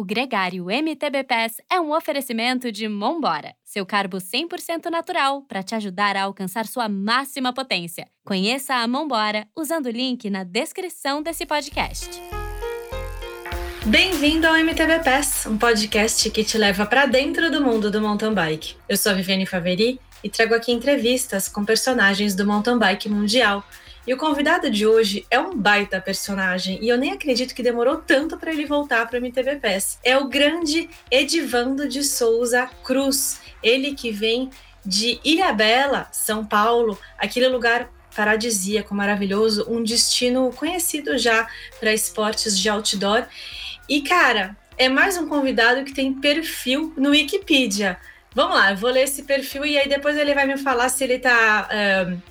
O Gregário MTB Pass é um oferecimento de Mombora, seu carbo 100% natural para te ajudar a alcançar sua máxima potência. Conheça a Mombora usando o link na descrição desse podcast. Bem-vindo ao MTB Pass, um podcast que te leva para dentro do mundo do mountain bike. Eu sou a Viviane Faveri e trago aqui entrevistas com personagens do mountain bike mundial e o convidado de hoje é um baita personagem e eu nem acredito que demorou tanto para ele voltar para o MTV PES. É o grande Edivando de Souza Cruz, ele que vem de Ilhabela, São Paulo, aquele lugar paradisíaco, maravilhoso, um destino conhecido já para esportes de outdoor. E cara, é mais um convidado que tem perfil no Wikipedia. Vamos lá, eu vou ler esse perfil e aí depois ele vai me falar se ele está uh,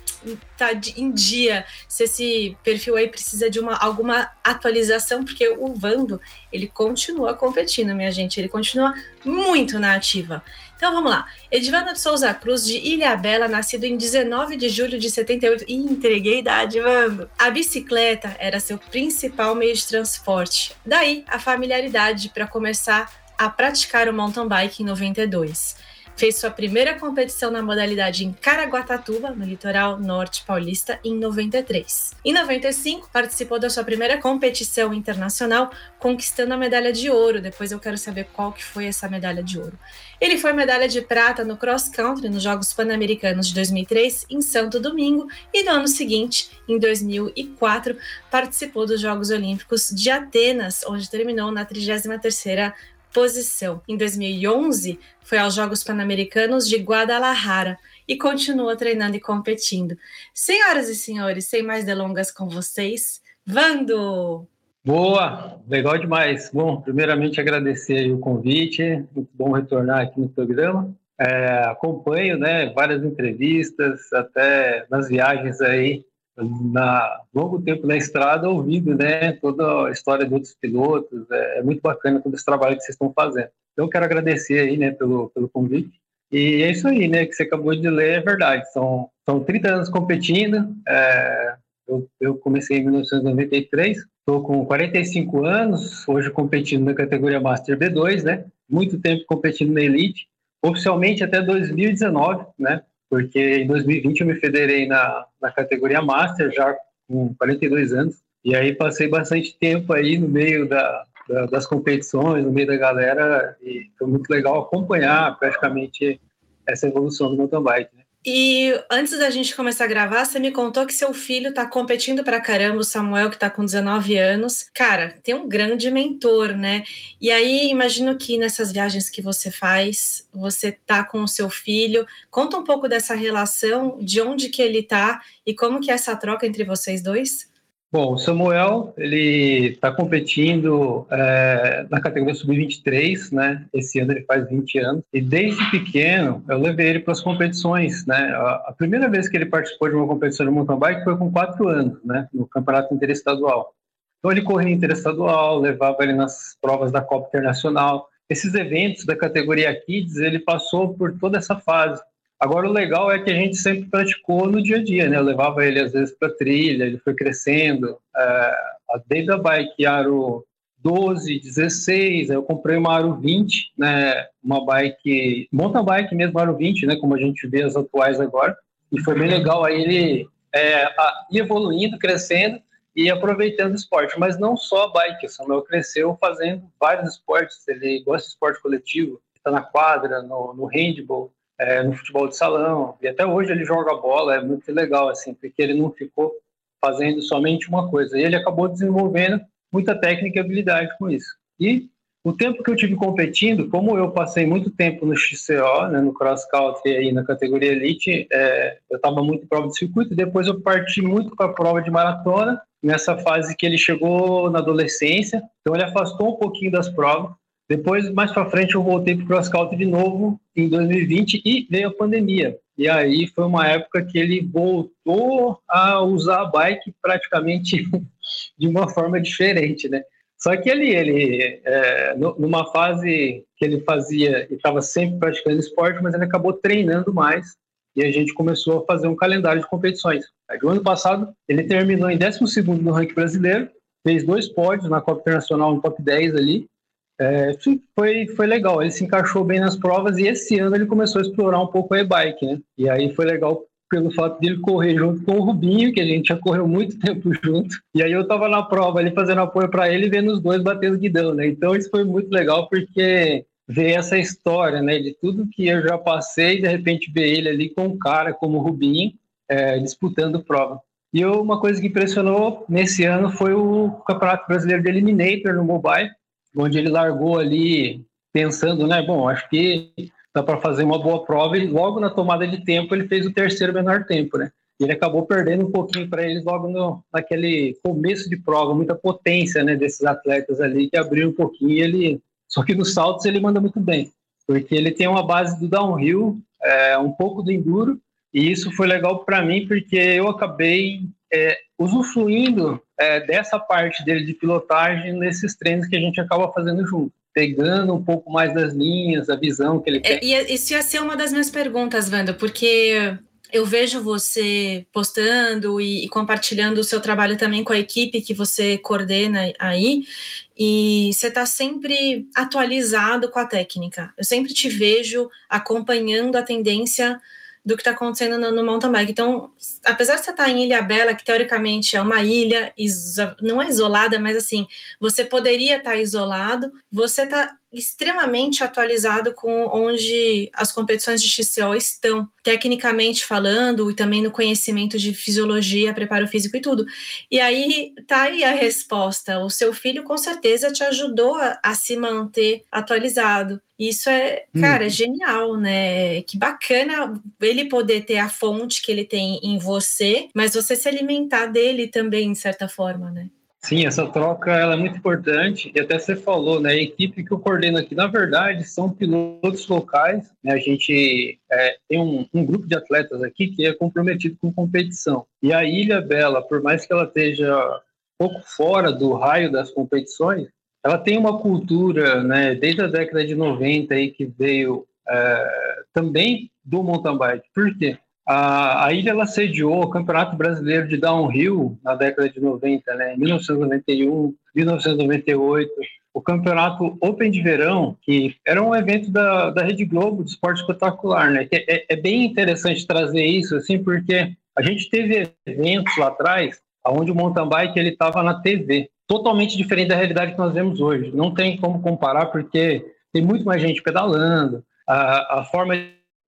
tá em dia, se esse perfil aí precisa de uma, alguma atualização, porque o Vando, ele continua competindo, minha gente, ele continua muito na ativa. Então vamos lá. Edivando de Souza Cruz, de Ilha Bela, nascido em 19 de julho de 78. e entreguei idade, Vando. A bicicleta era seu principal meio de transporte. Daí a familiaridade para começar a praticar o mountain bike em 92 fez sua primeira competição na modalidade em Caraguatatuba, no litoral norte paulista, em 93. Em 95, participou da sua primeira competição internacional, conquistando a medalha de ouro. Depois eu quero saber qual que foi essa medalha de ouro. Ele foi medalha de prata no cross country nos Jogos Pan-Americanos de 2003 em Santo Domingo e no ano seguinte, em 2004, participou dos Jogos Olímpicos de Atenas, onde terminou na 33ª posição. Em 2011, foi aos Jogos Pan-Americanos de Guadalajara e continua treinando e competindo. Senhoras e senhores, sem mais delongas com vocês, Vando! Boa, legal demais. Bom, primeiramente agradecer o convite, muito bom retornar aqui no programa. É, acompanho, né, várias entrevistas, até nas viagens aí na longo tempo na estrada ouvindo né toda a história de outros pilotos. É, é, muito bacana todo esse trabalho que vocês estão fazendo. Então eu quero agradecer aí né pelo pelo convite. E é isso aí né que você acabou de ler é verdade. São são 30 anos competindo. É, eu, eu comecei em 1993 estou com 45 anos hoje competindo na categoria Master B2 né. Muito tempo competindo na Elite oficialmente até 2019 né porque em 2020 eu me federei na, na categoria Master, já com 42 anos, e aí passei bastante tempo aí no meio da, da, das competições, no meio da galera, e foi muito legal acompanhar praticamente essa evolução do mountain bike. E antes da gente começar a gravar, você me contou que seu filho tá competindo pra caramba, o Samuel, que tá com 19 anos. Cara, tem um grande mentor, né? E aí, imagino que nessas viagens que você faz, você tá com o seu filho. Conta um pouco dessa relação, de onde que ele tá e como que é essa troca entre vocês dois. Bom, o Samuel, ele está competindo é, na categoria sub-23, né? Esse ano ele faz 20 anos. E desde pequeno, eu levei ele para as competições, né? A, primeira vez que ele participou de uma competição de mountain bike foi com 4 anos, né? No campeonato interestadual. Então ele corria interestadual, levava ele nas provas da Copa Internacional. Esses eventos da categoria Kids, ele passou por toda essa fase. Agora, o legal é que a gente sempre praticou no dia a dia, né? Eu levava ele, às vezes, para trilha, ele foi crescendo. É, desde a bike aro 12, 16, eu comprei uma aro 20, né? Uma bike, mountain bike mesmo, aro 20, né? Como a gente vê as atuais agora. E foi bem legal aí ele é, evoluindo, crescendo e aproveitando o esporte. Mas não só a bike, o Samuel cresceu fazendo vários esportes. Ele gosta de esporte coletivo, está na quadra, no, no handball, é, no futebol de salão. E até hoje ele joga bola, é muito legal, assim, porque ele não ficou fazendo somente uma coisa. E ele acabou desenvolvendo muita técnica e habilidade com isso. E o tempo que eu tive competindo, como eu passei muito tempo no XCO, né, no cross country aí na categoria elite, é, eu estava muito em prova de circuito. Depois eu parti muito para a prova de maratona nessa fase que ele chegou na adolescência. Então ele afastou um pouquinho das provas. Depois, mais para frente, eu voltei para o cross country de novo em 2020 e veio a pandemia. E aí foi uma época que ele voltou a usar a bike praticamente de uma forma diferente, né? Só que ele, ele é, numa fase que ele fazia e estava sempre praticando esporte, mas ele acabou treinando mais e a gente começou a fazer um calendário de competições. No ano passado, ele terminou em 12 no ranking brasileiro, fez dois pódios na Copa Internacional no top 10 ali, é, foi, foi legal. Ele se encaixou bem nas provas e esse ano ele começou a explorar um pouco a e-bike, né? E aí foi legal pelo fato de ele correr junto com o Rubinho, que a gente já correu muito tempo junto. E aí eu tava na prova ali fazendo apoio para ele e vendo os dois batendo guidão, né? Então isso foi muito legal porque ver essa história, né, de tudo que eu já passei, de repente ver ele ali com um cara como o Rubinho é, disputando prova. E eu, uma coisa que impressionou nesse ano foi o Campeonato Brasileiro de Eliminator no mobile, onde ele largou ali pensando, né, bom, acho que dá para fazer uma boa prova e logo na tomada de tempo ele fez o terceiro menor tempo, né? Ele acabou perdendo um pouquinho para eles logo no, naquele começo de prova, muita potência, né, desses atletas ali que abriu um pouquinho ele só que nos saltos ele manda muito bem, porque ele tem uma base do downhill, é, um pouco do enduro, e isso foi legal para mim porque eu acabei é, usufruindo é, dessa parte dele de pilotagem nesses treinos que a gente acaba fazendo junto pegando um pouco mais das linhas, a visão que ele é, tem. E isso ia ser uma das minhas perguntas, Wanda, porque eu vejo você postando e, e, compartilhando o seu trabalho também com a equipe que você coordena aí, e você está sempre atualizado com a técnica. Eu sempre te vejo acompanhando a tendência do que está acontecendo no, no, mountain bike. Então, apesar de você estar tá em Ilha Bela, que teoricamente é uma ilha, não é isolada, mas assim, você poderia estar tá isolado, você está extremamente atualizado com onde as competições de XCO estão, tecnicamente falando, e também no conhecimento de fisiologia, preparo físico e tudo. E aí tá aí a resposta. O seu filho com certeza te ajudou a, a se manter atualizado. Isso é, cara, hum. é genial, né? Que bacana ele poder ter a fonte que ele tem em você, mas você se alimentar dele também, de certa forma, né? Sim, essa troca ela é muito importante e até você falou, né? A equipe que eu coordeno aqui, na verdade, são pilotos locais. Né, a gente é, tem um, um, grupo de atletas aqui que é comprometido com competição. E a Ilha Bela, por mais que ela esteja um pouco fora do raio das competições, ela tem uma cultura, né? Desde a década de 90 aí que veio é, também do mountain bike. Por quê? A, a ilha ela sediou o Campeonato Brasileiro de Downhill na década de 90, né? Em 1991, 1998. O Campeonato Open de Verão, que era um evento da, da Rede Globo de esporte espetacular, né? É, é bem interessante trazer isso, assim, porque a gente teve eventos lá atrás onde o mountain bike ele estava na TV, totalmente diferente da realidade que nós vemos hoje. Não tem como comparar porque tem muito mais gente pedalando, a, a forma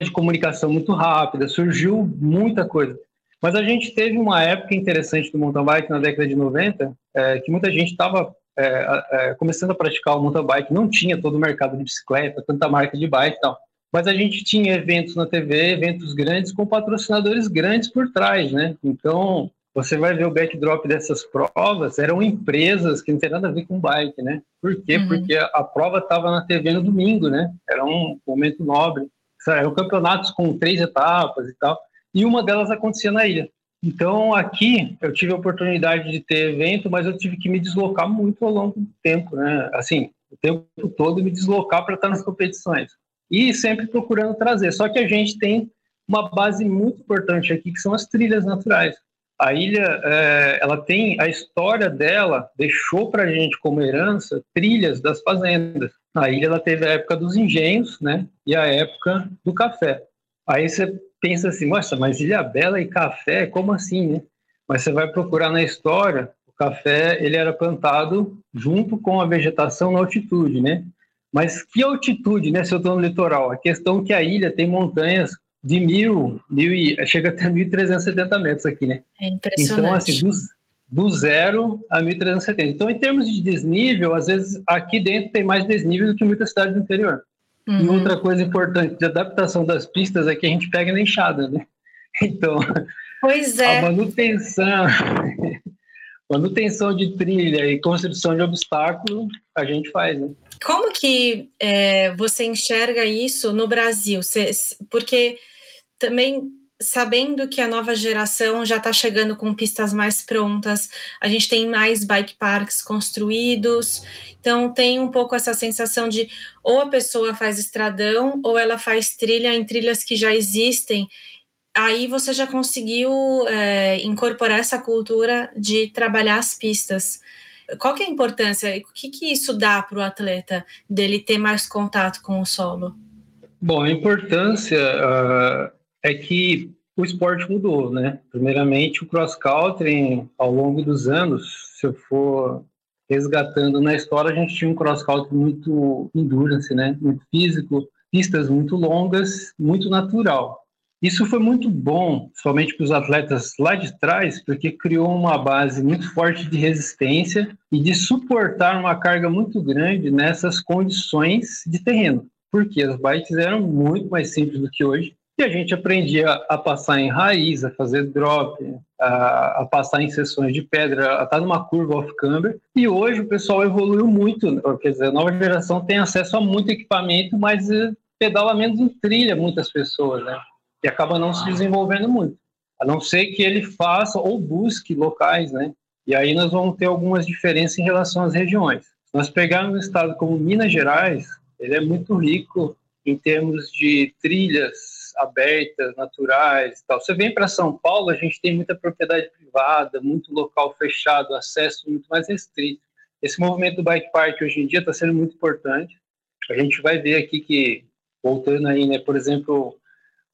de comunicação muito rápida, surgiu muita coisa. Mas a gente teve uma época interessante do mountain bike na década de 90, é, que muita gente estava é, é, começando a praticar o mountain bike, não tinha todo o mercado de bicicleta, tanta marca de bike e tal. Mas a gente tinha eventos na TV, eventos grandes com patrocinadores grandes por trás, né? Então, você vai ver o backdrop dessas provas, eram empresas que não tem nada a ver com bike, né? Por quê? Uhum. Porque a, a prova estava na TV no domingo, né? Era um momento nobre eram campeonatos com três etapas e tal, e uma delas acontecia na ilha. Então, aqui, eu tive a oportunidade de ter evento, mas eu tive que me deslocar muito ao longo do tempo, né? Assim, o tempo todo me deslocar para estar nas competições. E sempre procurando trazer. Só que a gente tem uma base muito importante aqui, que são as trilhas naturais. A ilha, é, ela tem a história dela, deixou para a gente como herança trilhas das fazendas. A ilha ela teve a época dos engenhos, né? E a época do café. Aí você pensa assim, nossa, mas Ilha Bela e café, como assim, né? Mas você vai procurar na história, o café ele era plantado junto com a vegetação na altitude, né? Mas que altitude, né? Se eu estou no litoral, a questão é que a ilha tem montanhas de mil, mil e chega até 1.370 metros aqui, né? É impressionante. Então, assim, dos, do zero a 1.370. Então, em termos de desnível, às vezes aqui dentro tem mais desnível do que muitas cidades do interior. Uhum. E outra coisa importante de adaptação das pistas é que a gente pega na enxada, né? Então, pois é. a manutenção, manutenção de trilha e construção de obstáculo a gente faz, né? Como que é, você enxerga isso no Brasil? porque também sabendo que a nova geração já está chegando com pistas mais prontas, a gente tem mais bike parks construídos, então tem um pouco essa sensação de ou a pessoa faz estradão ou ela faz trilha em trilhas que já existem. Aí você já conseguiu é, incorporar essa cultura de trabalhar as pistas. qual que é a importância? O que, que isso dá para o atleta dele ter mais contato com o solo? Bom, a importância uh, é que o esporte mudou, né? Primeiramente, o cross country ao longo dos anos, se eu for resgatando na história, a gente tinha um cross country muito endurance, né? Muito físico, pistas muito longas, muito natural. Isso foi muito bom, somente para os atletas lá de trás, porque criou uma base muito forte de resistência e de suportar uma carga muito grande nessas condições de terreno. Porque as bikes eram muito mais simples do que hoje e a gente aprendia a passar em raiz, a fazer drop, a, a passar em sessões de pedra, a estar numa curva off-camber. E hoje o pessoal evoluiu muito, quer dizer, a nova geração tem acesso a muito equipamento, mas eh, pedala menos em trilha muitas pessoas, né? E acaba não se desenvolvendo muito. A não ser que ele faça ou busque locais, né? E aí nós vamos ter algumas diferenças em relação às regiões. Se nós pegarmos um estado como Minas Gerais, ele é muito rico em termos de trilhas abertas, naturais e tal. Você vem para São Paulo, a gente tem muita propriedade privada, muito local fechado, acesso muito mais restrito. Esse movimento do bike park hoje em dia está sendo muito importante. A gente vai ver aqui que, voltando aí, né, por exemplo,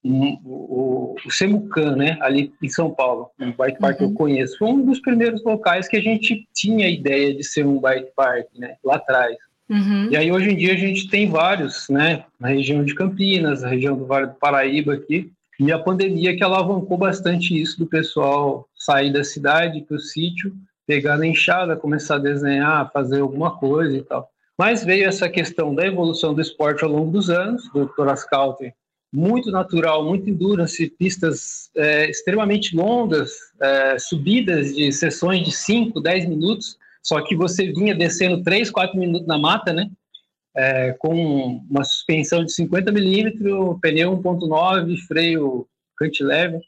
um, o, o Semucan, né, ali em São Paulo, um bike park uhum. que eu uhum. conheço, foi um dos primeiros locais que a gente tinha a ideia de ser um bike park, né, lá atrás. Uhum. E aí hoje em dia a gente tem vários, né, na região de Campinas, na região do Vale do Paraíba aqui, e a pandemia que alavancou bastante isso do pessoal sair da cidade para o sítio, pegar na enxada, começar a desenhar, fazer alguma coisa e tal. Mas veio essa questão da evolução do esporte ao longo dos anos, do Country, muito natural, muito endurance, pistas é, extremamente longas, é, subidas de sessões de 5, 10 minutos, só que você vinha descendo 3, 4 minutos na mata, né? É, com uma suspensão de 50 milímetros, pneu 1.9, freio cantilever,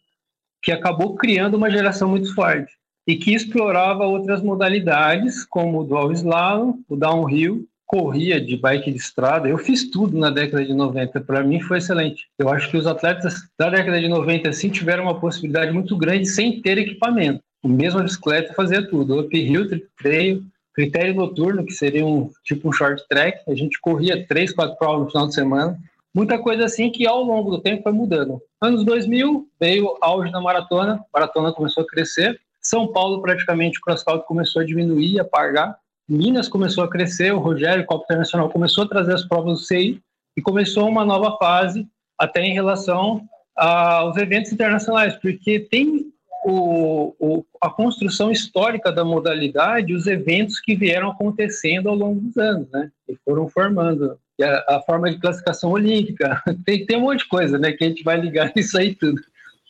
que acabou criando uma geração muito forte e que explorava outras modalidades, como o dual slalom, o downhill, corria de bike de estrada. Eu fiz tudo na década de 90, para mim foi excelente. Eu acho que os atletas da década de 90 assim tiveram uma possibilidade muito grande sem ter equipamento o mesmo bicicleta fazia tudo, uphill, trail, critério noturno, que seria um tipo um short track, a gente corria três, quatro provas no final de semana, muita coisa assim que ao longo do tempo foi mudando. Anos 2000 veio auge da maratona, a maratona começou a crescer, São Paulo praticamente o cross country começou a diminuir, a pagar, Minas começou a crescer, o Rogério, o Copa Internacional começou a trazer as provas do CI e começou uma nova fase até em relação aos eventos internacionais, porque tem o, o, a construção histórica da modalidade, os eventos que vieram acontecendo ao longo dos anos, né? E foram formando. E a, a forma de classificação olímpica, tem, tem um monte de coisa, né? Que a gente vai ligar nisso aí tudo.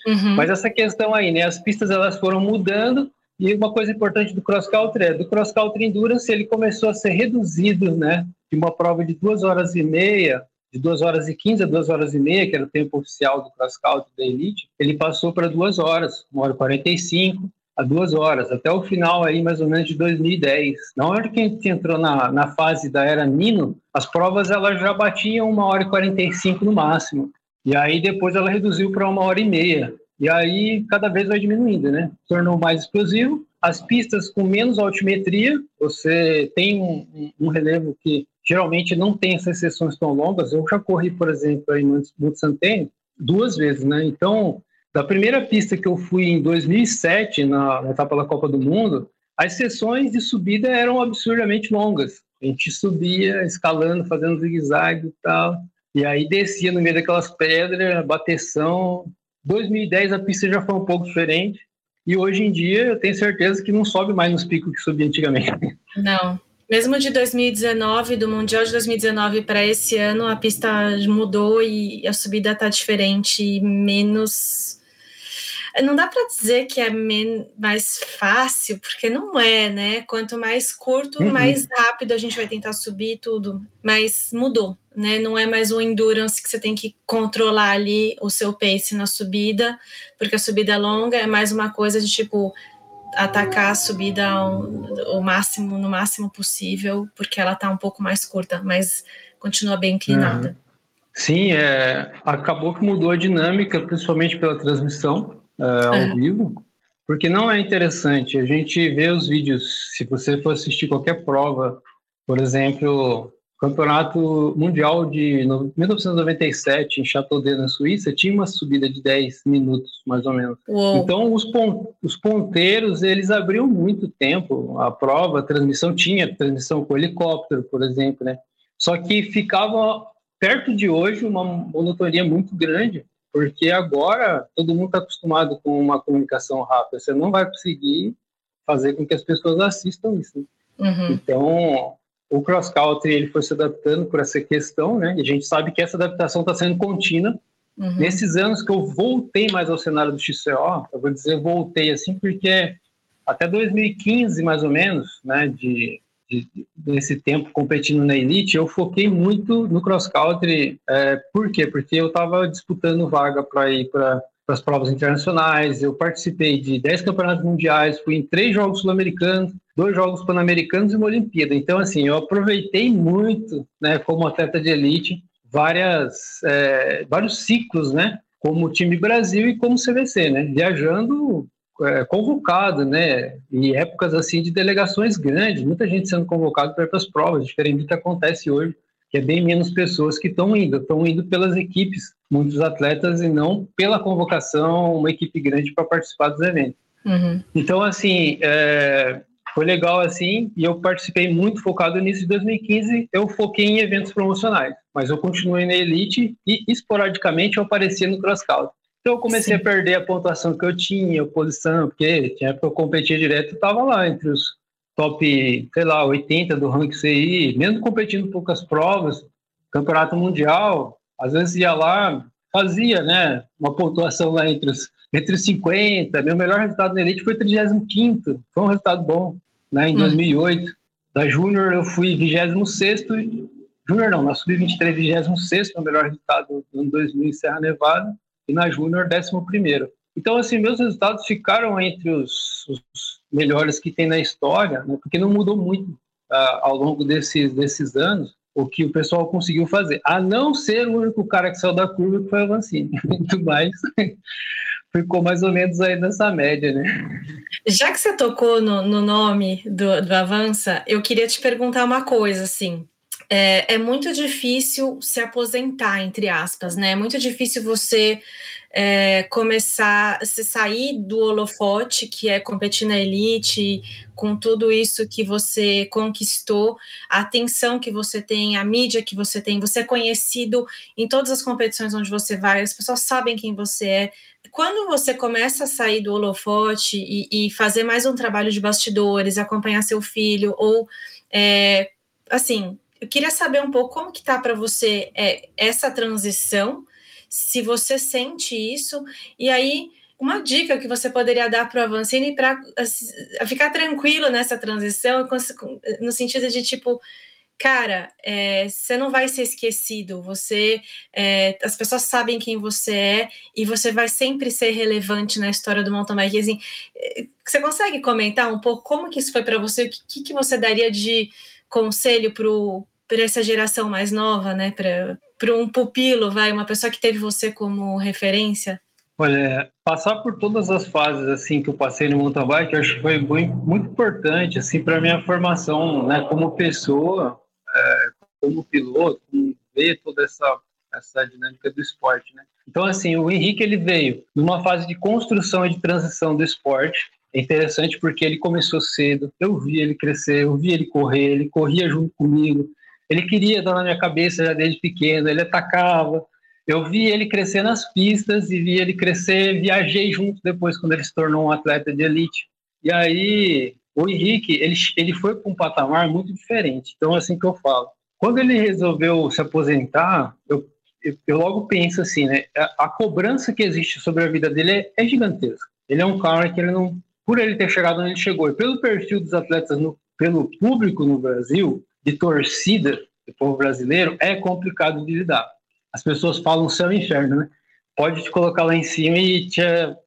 Uhum. Mas essa questão aí, né? As pistas elas foram mudando e uma coisa importante do cross country é do cross country endurance ele começou a ser reduzido, né? De uma prova de duas horas e meia de 2 horas e 15 a 2 horas e meia, que era o tempo oficial do cross country da elite, ele passou para 2 horas, 1 hora e 45 a 2 horas, até o final aí mais ou menos de 2010. Na hora que a gente entrou na, na fase da era Nino, as provas elas já batiam 1 hora e 45 no máximo. E aí depois ela reduziu para 1 hora e meia. E aí cada vez vai diminuindo, né? Tornou mais explosivo. As pistas com menos altimetria, você tem um, um, relevo que geralmente não tem essas sessões tão longas. Eu já corri, por exemplo, em Monte Santênio duas vezes, né? Então, da primeira pista que eu fui em 2007, na, na etapa da Copa do Mundo, as sessões de subida eram absurdamente longas. A gente subia escalando, fazendo zigue-zague e tal, e aí descia no meio daquelas pedras, bateção. 2010 a pista já foi um pouco diferente, e hoje em dia eu tenho certeza que não sobe mais nos picos que subia antigamente. Não, mesmo de 2019, do Mundial de 2019 para esse ano, a pista mudou e a subida está diferente, menos. Não dá para dizer que é mais fácil, porque não é, né? Quanto mais curto, uhum. mais rápido a gente vai tentar subir tudo. Mas mudou, né? Não é mais o endurance que você tem que controlar ali o seu pace na subida, porque a subida é longa, é mais uma coisa de tipo, atacar a subida ao, ao, máximo, no máximo possível, porque ela está um pouco mais curta, mas continua bem inclinada. Uhum. Sim, é, acabou que mudou a dinâmica, principalmente pela transmissão é, ao uhum. vivo, porque não é interessante. A gente vê os vídeos, se você for assistir qualquer prova, por exemplo, Campeonato Mundial de 1997 em Châteaudet, na Suíça, tinha uma subida de 10 minutos, mais ou menos. Uou. Então, os, pon os ponteiros, eles abriam muito tempo a prova, a transmissão tinha transmissão com helicóptero, por exemplo, né? Só que ficava perto de hoje uma monotonia muito grande, porque agora todo mundo está acostumado com uma comunicação rápida, você não vai conseguir fazer com que as pessoas assistam isso. Né? Uhum. Então, o cross country ele foi se adaptando por essa questão, né? E a gente sabe que essa adaptação está sendo contínua. Uhum. Nesses anos que eu voltei mais ao cenário do XCO, eu vou dizer voltei assim porque até 2015 mais ou menos, né? De, de desse tempo competindo na elite, eu foquei muito no cross country. É, por quê? Porque eu estava disputando vaga para ir para para as provas internacionais. Eu participei de 10 campeonatos mundiais, fui em três jogos sul-americanos, dois jogos pan-americanos e uma Olimpíada. Então, assim, eu aproveitei muito, né, como atleta de elite, várias, é, vários ciclos, né, como time Brasil e como CVC, né, viajando é, convocado, né, em épocas assim de delegações grandes, muita gente sendo convocado para as provas, diferente do que acontece hoje que é bem menos pessoas que estão indo, estão indo pelas equipes, muitos atletas, e não pela convocação, uma equipe grande para participar dos eventos. Uhum. Então, assim, é, foi legal assim, e eu participei muito focado nisso. Em 2015, eu foquei em eventos promocionais, mas eu continuei na elite e esporadicamente eu aparecia no cross country. Então eu comecei Sim. a perder a pontuação que eu tinha, a posição, porque tinha que eu competia direto, estava lá entre os top, sei lá, 80 do ranking CI, mesmo competindo poucas provas, campeonato mundial, às vezes ia lá, fazia, né, uma pontuação lá entre os, entre os 50, meu melhor resultado na elite foi 35 foi um resultado bom, né, em hum. 2008. Da Júnior eu fui 26 Júnior não, na Sub-23, 26 meu melhor resultado no ano 2000 em Serra Nevada, e na Júnior, 11 Então, assim, meus resultados ficaram entre os, os melhores que tem na história, né? porque não mudou muito uh, ao longo desses, desses anos o que o pessoal conseguiu fazer, a não ser o único cara que saiu da curva que foi o Vancini. Muito mais ficou mais ou menos aí nessa média, né? Já que você tocou no, no nome do, do Avança, eu queria te perguntar uma coisa, assim. É, é, muito difícil se aposentar, entre aspas, né? É muito difícil você é, começar, se sair do holofote, que é competir na elite, com tudo isso que você conquistou, a atenção que você tem, a mídia que você tem, você é conhecido em todas as competições onde você vai, as pessoas sabem quem você é. Quando você começa a sair do holofote e, e fazer mais um trabalho de bastidores, acompanhar seu filho, ou é, assim, eu queria saber um pouco como que tá para você é, essa transição se você sente isso, e aí uma dica que você poderia dar para o Avancini para assim, ficar tranquilo nessa transição, no sentido de tipo, cara, é, você não vai ser esquecido, você, é, as pessoas sabem quem você é e você vai sempre ser relevante na história do mountain. Assim, é, você consegue comentar um pouco como que isso foi para você? O que, que você daria de conselho para essa geração mais nova, né? Para para um pupilo, vai, uma pessoa que teve você como referência? Olha, passar por todas as fases assim que eu passei no mountain bike, acho que foi muito, muito importante assim para minha formação, né, como pessoa, é, como piloto, ver toda essa essa dinâmica do esporte, né? Então assim, o Henrique ele veio numa fase de construção e de transição do esporte. É interessante porque ele começou cedo. Eu vi ele crescer, eu vi ele correr, ele corria junto comigo. Ele queria estar na minha cabeça já desde pequeno, ele atacava. Eu vi ele crescer nas pistas e vi ele crescer, viajei junto depois quando ele se tornou um atleta de elite. E aí, o Henrique, ele, ele foi para um patamar muito diferente. Então, assim que eu falo. Quando ele resolveu se aposentar, eu, eu, eu logo penso assim, né? A, a, cobrança que existe sobre a vida dele é, é gigantesca. Ele é um cara que ele não, por ele ter chegado onde ele chegou e pelo perfil dos atletas, no, pelo público no Brasil, de torcida do povo brasileiro é complicado de lidar. As pessoas falam céu e inferno, né? Pode te colocar lá em cima e te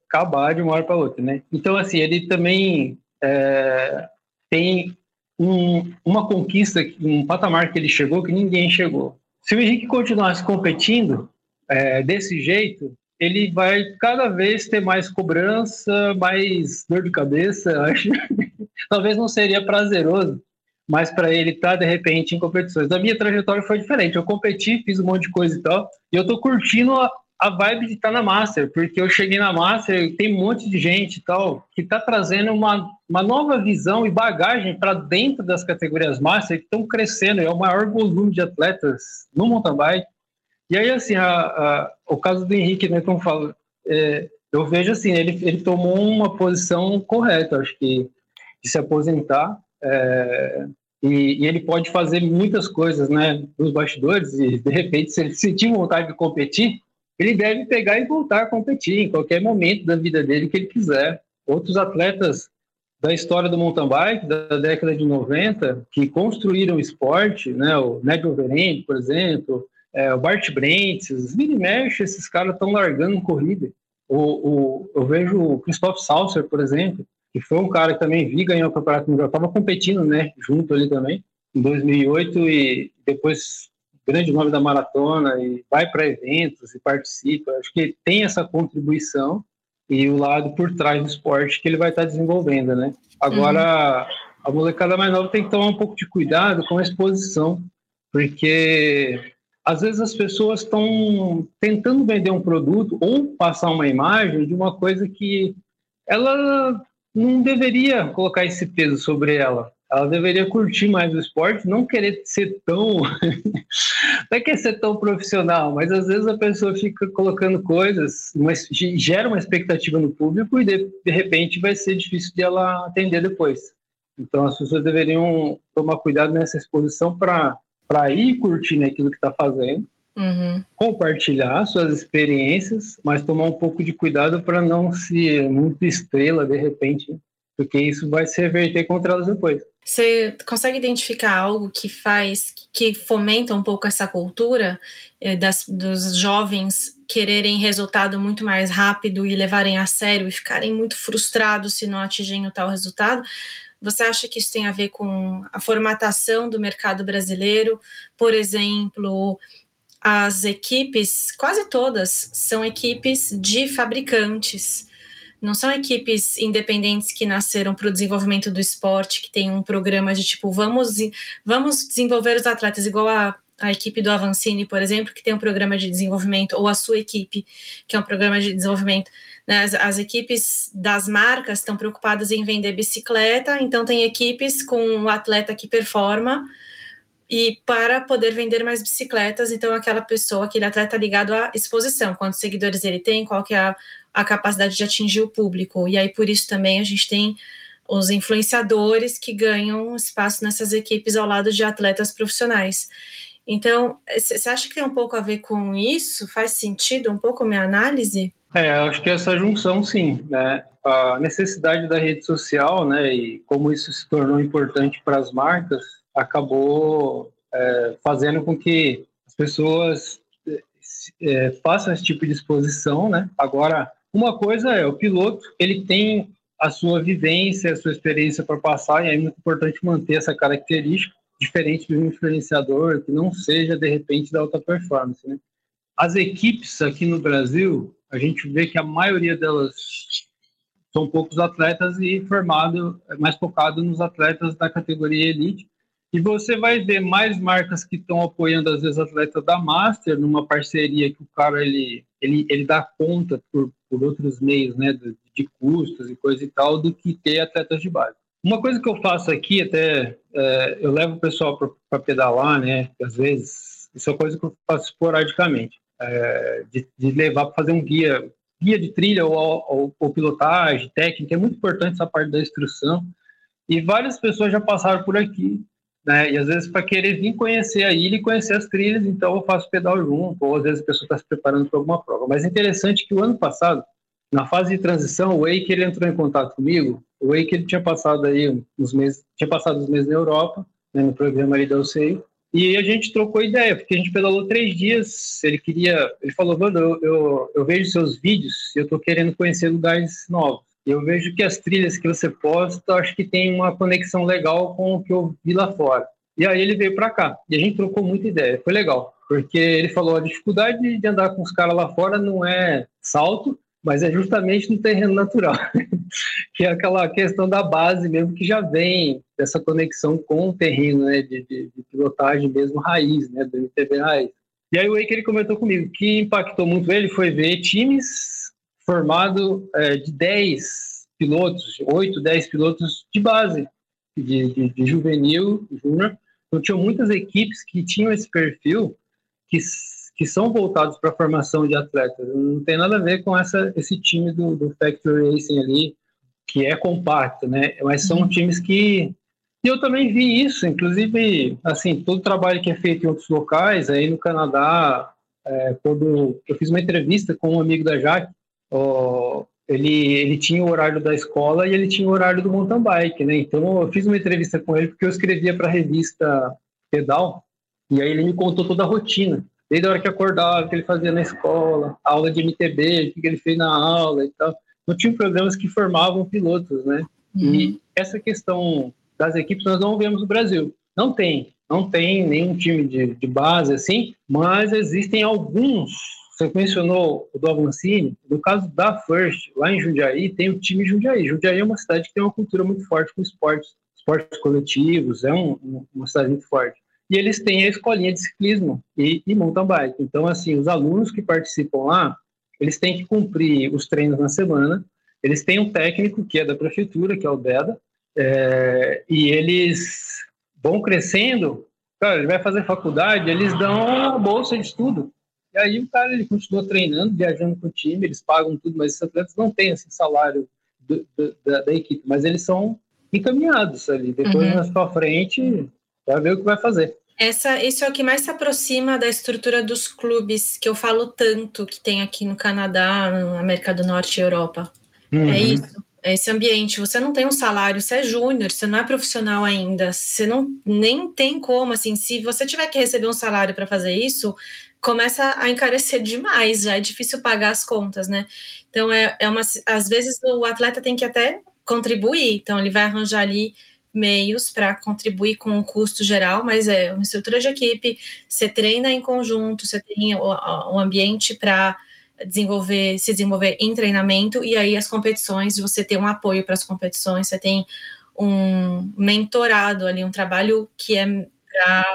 acabar de uma hora para outra, né? Então, assim, ele também é, tem um, uma conquista, um patamar que ele chegou que ninguém chegou. Se o Henrique continuasse competindo é, desse jeito, ele vai cada vez ter mais cobrança, mais dor de cabeça, acho. Talvez não seria prazeroso, mas para ele tá, de repente, em competições. A minha trajetória foi diferente. Eu competi, fiz um monte de coisa e tal, e eu tô curtindo a, a vibe de estar tá na Master, porque eu cheguei na Master e tem um monte de gente e tal, que está trazendo uma, uma nova visão e bagagem para dentro das categorias Master, que estão crescendo, é o maior volume de atletas no mountain bike. E aí, assim, a, a, o caso do Henrique Neton fala, é, eu vejo assim, ele, ele tomou uma posição correta, acho que de se aposentar, é, e, e, ele pode fazer muitas coisas, né, nos bastidores, e de repente, se ele sentir vontade de competir, ele deve pegar e voltar a competir em qualquer momento da vida dele que ele quiser. Outros atletas da história do mountain bike da década de 90 que construíram o esporte, né, o Ned Overend, por exemplo, é, o Bart Brentz, os mini mesh, esses caras estão largando corrida. O, o, eu vejo o Christoph Saucer, por exemplo, que foi um cara que também vi ganhar o campeonato mundial, estava competindo, né, junto ali também, em 2008 e depois grande nome da maratona e vai para eventos e participa. Acho que tem essa contribuição e o lado por trás do esporte que ele vai estar tá desenvolvendo, né? Agora, uhum. a molecada mais nova tem que tomar um pouco de cuidado com a exposição, porque às vezes as pessoas estão tentando vender um produto ou passar uma imagem de uma coisa que ela não deveria colocar esse peso sobre ela ela deveria curtir mais o esporte, não querer ser tão. não é querer ser tão profissional, mas às vezes a pessoa fica colocando coisas, mas gera uma expectativa no público e de, de repente vai ser difícil de ela atender depois. Então as pessoas deveriam tomar cuidado nessa exposição para ir curtindo aquilo que está fazendo, uhum. compartilhar suas experiências, mas tomar um pouco de cuidado para não ser muito estrela de repente, porque isso vai se reverter contra elas depois. Você consegue identificar algo que faz, que fomenta um pouco essa cultura eh, das, dos jovens quererem resultado muito mais rápido e levarem a sério e ficarem muito frustrados se não atingirem o tal resultado? Você acha que isso tem a ver com a formatação do mercado brasileiro? Por exemplo, as equipes, quase todas, são equipes de fabricantes não são equipes independentes que nasceram para o desenvolvimento do esporte, que tem um programa de tipo, vamos, vamos desenvolver os atletas, igual a, a equipe do Avancini, por exemplo, que tem um programa de desenvolvimento, ou a sua equipe, que é um programa de desenvolvimento. Né? As, as equipes das marcas estão preocupadas em vender bicicleta, então tem equipes com o atleta que performa, e para poder vender mais bicicletas, então aquela pessoa, aquele atleta ligado à exposição, quantos seguidores ele tem, qual que é a, a capacidade de atingir o público. E aí, por isso também a gente tem os influenciadores que ganham espaço nessas equipes ao lado de atletas profissionais. Então, você acha que tem um pouco a ver com isso? Faz sentido um pouco a minha análise? É, acho que essa junção, sim. Né? A necessidade da rede social, né, e como isso se tornou importante para as marcas, acabou é, fazendo com que as pessoas é, façam esse tipo de exposição, né? Agora, uma coisa é, o piloto, ele tem a sua vivência, a sua experiência para passar, e é muito importante manter essa característica, diferente do influenciador, que não seja, de repente, da alta performance. Né? As equipes aqui no Brasil, a gente vê que a maioria delas são poucos atletas e formado, é mais focado nos atletas da categoria elite, e você vai ver mais marcas que estão apoiando, às vezes, atletas da Master, numa parceria que o cara ele, ele, ele dá conta por, por outros meios, né, de, de custos e coisa e tal, do que ter atletas de base. Uma coisa que eu faço aqui, até é, eu levo o pessoal para pedalar, né, às vezes, isso é coisa que eu faço esporadicamente, é, de, de, levar para fazer um guia, guia de trilha ou, ou, ou pilotagem, técnica, é muito importante essa parte da instrução. E várias pessoas já passaram por aqui né? E às vezes para querer vir conhecer a ilha e conhecer as trilhas, então eu faço pedal junto, ou às vezes a pessoa está se preparando para alguma prova. Mas é interessante que o ano passado, na fase de transição, o Wake ele entrou em contato comigo. O Wake ele tinha passado aí uns meses, tinha passado uns meses na Europa, né, no programa ali da UCI, e a gente trocou ideia, porque a gente pedalou três dias. Ele queria, ele falou, Wanda, eu, eu, eu vejo seus vídeos e eu estou querendo conhecer lugares novos. Eu vejo que as trilhas que você posta, acho que tem uma conexão legal com o que eu vi lá fora. E aí ele veio para cá e a gente trocou muita ideia, foi legal. porque ele falou a dificuldade de andar com os caras lá fora não é salto, mas é justamente no terreno natural, que é aquela questão da base mesmo que já vem dessa conexão com o terreno, né, de, de, de pilotagem mesmo raiz, né, do MTB raiz. E aí o Wake ele comentou comigo que impactou muito ele foi ver times formados é, de 10 pilotos, 8, 10 pilotos de base, de, de, de juvenil, júnior. Então tinham muitas equipes que tinham esse perfil que, que são voltados para a formação de atletas. Não tem nada a ver com essa, esse time do, do Factory Racing ali, que é compacto, né? Mas são uhum. times que e eu também vi isso, inclusive, assim, todo o trabalho que é feito em outros locais, aí no Canadá, é, quando eu fiz uma entrevista com um amigo da Jaque, ó, ele, ele tinha o horário da escola e ele tinha o horário do mountain bike, né? Então eu fiz uma entrevista com ele porque eu escrevia para a revista Pedal, e aí ele me contou toda a rotina, desde a hora que acordava, o que ele fazia na escola, aula de MTB, o que ele fez na aula e tal. Não tinha programas que formavam pilotos, né? Uhum. E essa questão das equipes nós não vemos no Brasil. Não tem, não tem nenhum time de, de base assim, mas existem alguns. Você mencionou o do Avancini, no caso da First, lá em Jundiaí, tem o time Jundiaí. Jundiaí é uma cidade que tem uma cultura muito forte com esportes, esportes coletivos, é um, uma cidade muito forte. E eles têm a escolinha de ciclismo e, e mountain bike. Então, assim, os alunos que participam lá, eles têm que cumprir os treinos na semana, eles têm um técnico que é da prefeitura, que é o DEDA, é, e eles vão crescendo, cara, ele vai fazer faculdade, eles dão a bolsa de estudo. E aí o cara ele continua treinando, viajando com o time, eles pagam tudo, mas esses atletas não têm esse salário do, do, da, da, equipe, mas eles são encaminhados ali. Depois, uhum. mais para frente, vai ver o que vai fazer. Essa, isso é o que mais se aproxima da estrutura dos clubes que eu falo tanto que tem aqui no Canadá, na América do Norte e Europa. É uhum. É isso esse ambiente, você não tem um salário, você é júnior, você não é profissional ainda, você não nem tem como, assim, se você tiver que receber um salário para fazer isso, começa a encarecer demais, já é difícil pagar as contas, né? Então é, é uma, às vezes o atleta tem que até contribuir, então ele vai arranjar ali meios para contribuir com o custo geral, mas é uma estrutura de equipe, você treina em conjunto, você tem o, o ambiente para desenvolver, se desenvolver em treinamento e aí as competições, você ter um apoio para as competições, você tem um mentorado ali, um trabalho que é para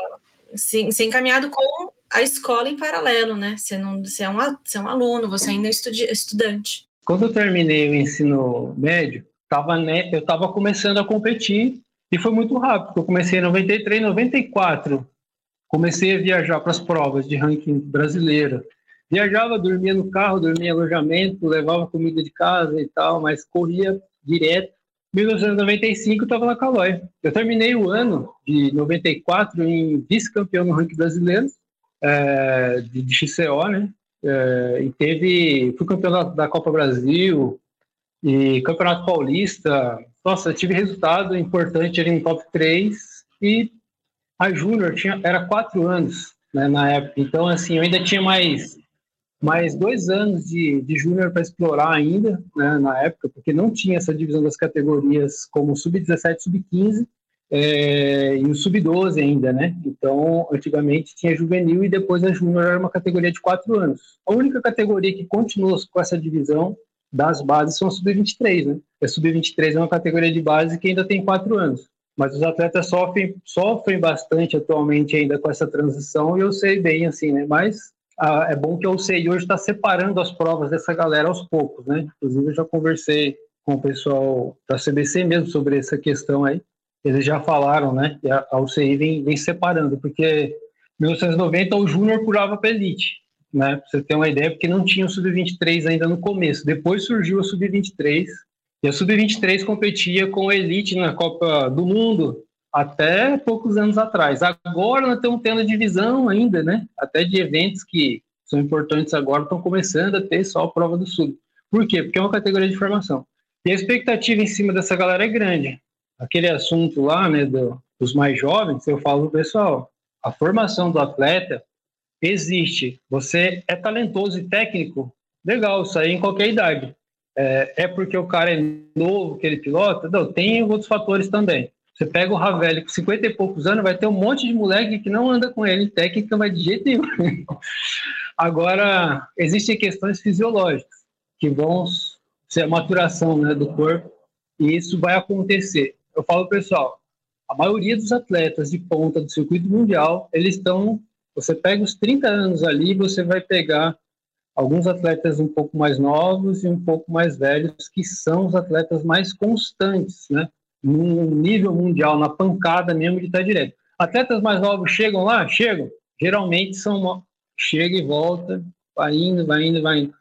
ser, ser encaminhado com a escola em paralelo, né? Você, não, você, é, um, você é um aluno, você ainda é estudi estudante. Quando eu terminei o ensino médio, tava, né, eu estava começando a competir e foi muito rápido. Eu comecei em 93, 94. Comecei a viajar para as provas de ranking brasileiro. Viajava, dormia no carro, dormia em alojamento, levava comida de casa e tal, mas corria direto. 1995 estava na Calói. Eu terminei o ano de 94 em vice-campeão no ranking brasileiro é, de, de XCO, né? É, e teve, fui campeão da, da, Copa Brasil e Campeonato Paulista. Nossa, tive resultado importante ali no top 3 e a Júnior tinha era quatro anos né, na época. Então, assim, eu ainda tinha mais mais dois anos de, de júnior para explorar ainda, né, na época, porque não tinha essa divisão das categorias como sub-17, sub-15 é, e o sub-12 ainda, né? Então, antigamente tinha juvenil e depois a júnior era uma categoria de quatro anos. A única categoria que continua com essa divisão das bases são sub-23, né? A sub-23 é uma categoria de base que ainda tem quatro anos. Mas os atletas sofrem, sofrem bastante atualmente ainda com essa transição e eu sei bem, assim, né? Mas ah, é bom que a UCI hoje está separando as provas dessa galera aos poucos, né? Inclusive, eu já conversei com o pessoal da CBC mesmo sobre essa questão aí. Eles já falaram, né? Que a, UCI vem, vem separando, porque em 1990 o Júnior pulava para Elite, né? Pra você ter uma ideia, porque não tinha o Sub-23 ainda no começo. Depois surgiu a Sub-23, e a Sub-23 competia com a Elite na Copa do Mundo, até poucos anos atrás. Agora nós estamos tendo divisão ainda, né? Até de eventos que são importantes agora estão começando a ter só a prova do sul. Por quê? Porque é uma categoria de formação. E a expectativa em cima dessa galera é grande. Aquele assunto lá, né, do, dos mais jovens, eu falo pro pessoal, a formação do atleta existe. Você é talentoso e técnico, legal, isso aí em qualquer idade. É, é porque o cara é novo que ele pilota? Não, tem outros fatores também. Você pega o Ravelli com 50 e poucos anos, vai ter um monte de moleque que não anda com ele em técnica, mas de jeito nenhum. Agora, existem questões fisiológicas que vão ser a maturação né, do corpo, e isso vai acontecer. Eu falo, pessoal, a maioria dos atletas de ponta do circuito mundial, eles estão. Você pega os 30 anos ali, você vai pegar alguns atletas um pouco mais novos e um pouco mais velhos, que são os atletas mais constantes, né? Num nível mundial, na pancada mesmo de estar direto. Atletas mais novos chegam lá? Chegam. Geralmente são uma... chega e volta, vai indo, vai indo, vai indo.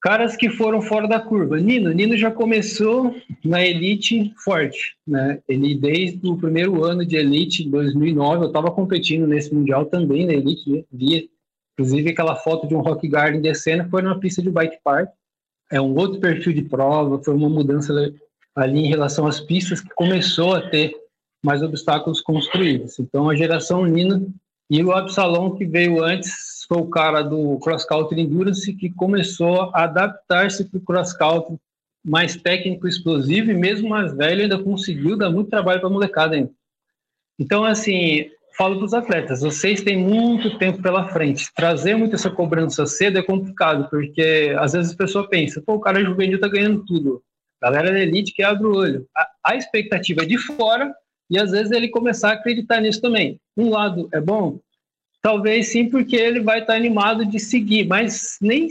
Caras que foram fora da curva. Nino, Nino já começou na elite forte, né? Ele desde o primeiro ano de elite, 2009, eu estava competindo nesse mundial também na elite, né? via inclusive aquela foto de um rock garden descendo foi numa pista de bike park. É um outro perfil de prova, foi uma mudança ali em relação às pistas que começou a ter mais obstáculos construídos. Então a geração Nina e o Absalom que veio antes foi o cara do cross country endurance que começou a adaptar-se para o cross country mais técnico explosivo e mesmo mais velho ainda conseguiu dar muito trabalho para a molecada ainda. Então assim, falo para os atletas, vocês têm muito tempo pela frente. Trazer muito essa cobrança cedo é complicado, porque às vezes a pessoa pensa, pô, o cara juvenil está ganhando tudo galera da elite que abre o olho. A, a expectativa é de fora e às vezes ele começar a acreditar nisso também. Um lado é bom, talvez sim, porque ele vai estar animado de seguir, mas nem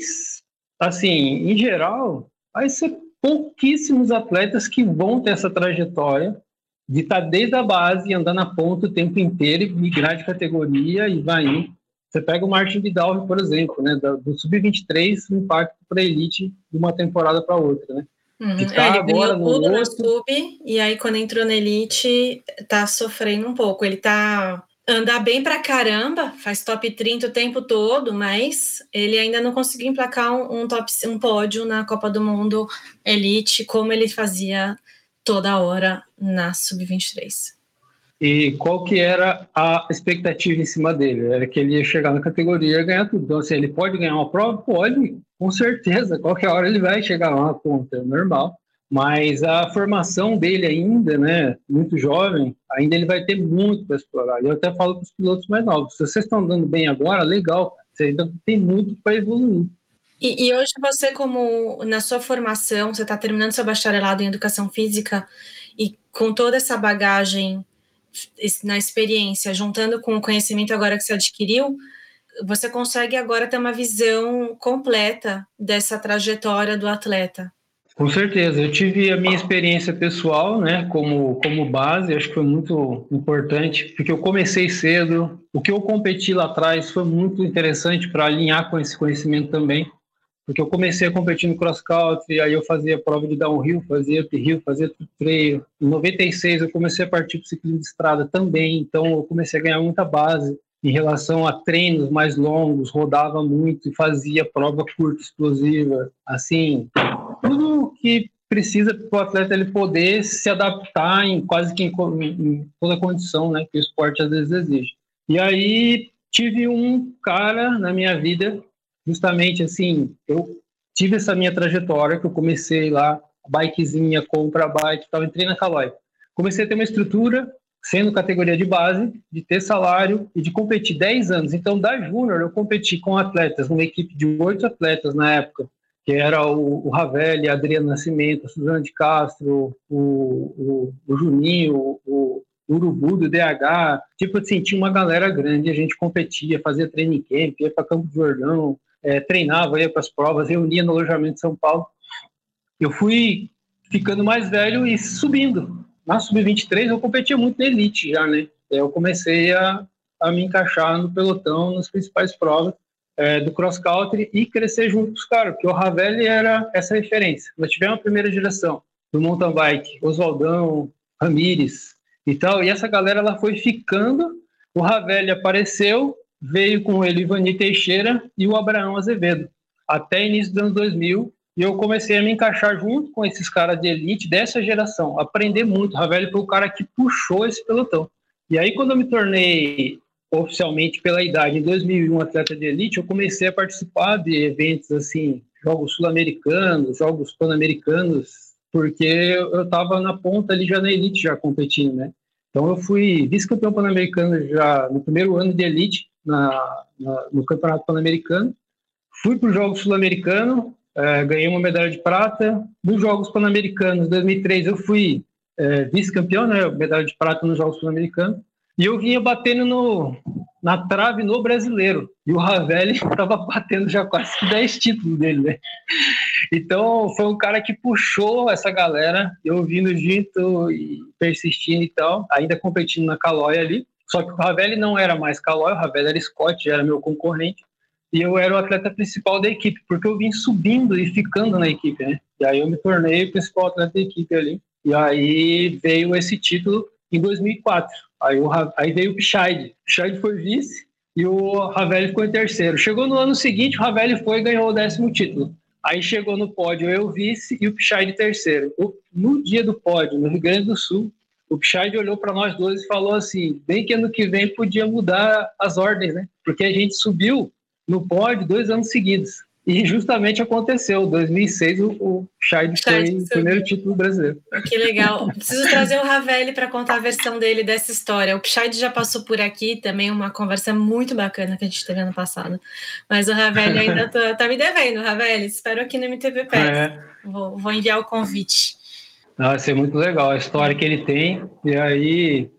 assim, em geral, vai ser pouquíssimos atletas que vão ter essa trajetória de estar desde a base, andar na ponta o tempo inteiro e migrar de categoria e vai indo. Você pega o Martin Vidal, por exemplo, né, do sub-23, o impacto para a elite de uma temporada para outra, né? Uhum. Tá ele ganhou tudo na sub, e aí quando entrou na elite, tá sofrendo um pouco. Ele tá anda bem pra caramba, faz top 30 o tempo todo, mas ele ainda não conseguiu emplacar um, um top um pódio na Copa do Mundo Elite como ele fazia toda hora na sub-23. E qual que era a expectativa em cima dele? Era que ele ia chegar na categoria e ganhar tudo. Então, assim, ele pode ganhar uma prova? Pode, com certeza. Qualquer hora ele vai chegar lá na ponta, é normal. Mas a formação dele ainda, né, muito jovem, ainda ele vai ter muito para explorar. Eu até falo para os pilotos mais novos, se vocês estão andando bem agora, legal, você ainda tem muito para evoluir. E, e, hoje você, como na sua formação, você está terminando seu bacharelado em Educação Física, e com toda essa bagagem na experiência, juntando com o conhecimento agora que você adquiriu, você consegue agora ter uma visão completa dessa trajetória do atleta. Com certeza, eu tive a minha experiência pessoal, né, como, como base, acho que foi muito importante, porque eu comecei cedo, o que eu competi lá atrás foi muito interessante para alinhar com esse conhecimento também porque eu comecei a competir no cross country, aí eu fazia prova de downhill, fazia uphill, fazia trail. Em 96 eu comecei a partir para ciclismo de estrada também, então eu comecei a ganhar muita base em relação a treinos mais longos, rodava muito fazia prova curta, explosiva, assim, tudo que precisa para o atleta ele poder se adaptar em quase que em, em toda condição, né, que o esporte às vezes exige. E aí tive um cara na minha vida justamente assim, eu tive essa minha trajetória que eu comecei lá, bikezinha, compra bike, tal, entrei na Caloi. Comecei a ter uma estrutura, sendo categoria de base, de ter salário e de competir 10 anos. Então, da Júnior, eu competi com atletas, uma equipe de oito atletas na época, que era o, o Ravelli, a Adriana Nascimento, a Suzana de Castro, o, o, o Juninho, o, Urubu do DH, tipo assim, tinha uma galera grande, a gente competia, fazia training camp, ia para Campo de Jordão, é, treinava, ia para as provas, reunia no alojamento de São Paulo. Eu fui ficando mais velho e subindo. Na Sub-23 eu competia muito na elite já, né? Eu comecei a, a me encaixar no pelotão, nas principais provas é, do cross country e crescer junto com os caras, porque o Ravelli era essa referência. Nós tivemos a primeira geração do mountain bike, Oswaldão, Ramires e tal, e essa galera ela foi ficando, o Ravelli apareceu, veio com ele Ivani Teixeira e o Abraão Azevedo, até início dos anos 2000, e eu comecei a me encaixar junto com esses caras de elite dessa geração, aprender muito. O Ravelli foi o cara que puxou esse pelotão. E aí, quando eu me tornei oficialmente pela idade, em 2001, atleta de elite, eu comecei a participar de eventos assim, jogos sul-americanos, jogos pan-americanos, porque eu estava na ponta ali já na elite, já competindo, né? Então eu fui vice-campeão pan-americano já no primeiro ano de elite na, na, no Campeonato Pan-Americano. Fui para os Jogos Sul-Americanos, é, ganhei uma medalha de prata. Nos Jogos Pan-Americanos 2003 eu fui é, vice-campeão, né, medalha de prata nos Jogos Pan-Americanos. E eu vinha batendo no, na trave no brasileiro. E o Ravelli estava batendo já quase 10 títulos dele, né? Então foi um cara que puxou essa galera, eu vindo junto e persistindo e tal, ainda competindo na Calói ali. Só que o Ravelli não era mais Calói, o Ravelli era Scott, era meu concorrente. E eu era o atleta principal da equipe, porque eu vim subindo e ficando na equipe, né? E aí eu me tornei o principal atleta da equipe ali. E aí veio esse título em 2004. Aí, o, aí veio o Pichaide. O Pichaide foi vice e o Ravelli ficou em terceiro. Chegou no ano seguinte, o Ravelli foi e ganhou o décimo título. Aí chegou no pódio eu vice e o Pichaide terceiro. No dia do pódio, no Rio Grande do Sul, o Pichaide olhou para nós dois e falou assim: bem que ano que vem podia mudar as ordens, né? Porque a gente subiu no pódio dois anos seguidos. E justamente aconteceu. Em 2006, o, o Scheid foi o primeiro título brasileiro. Que legal. Preciso trazer o Ravelli para contar a versão dele dessa história. O Scheid já passou por aqui, também uma conversa muito bacana que a gente teve ano passado. Mas o Ravelli ainda tá, tá me devendo, Ravelli. Espero aqui no MTV. É. Vou, vou enviar o convite. Vai ser muito legal a história que ele tem. E aí,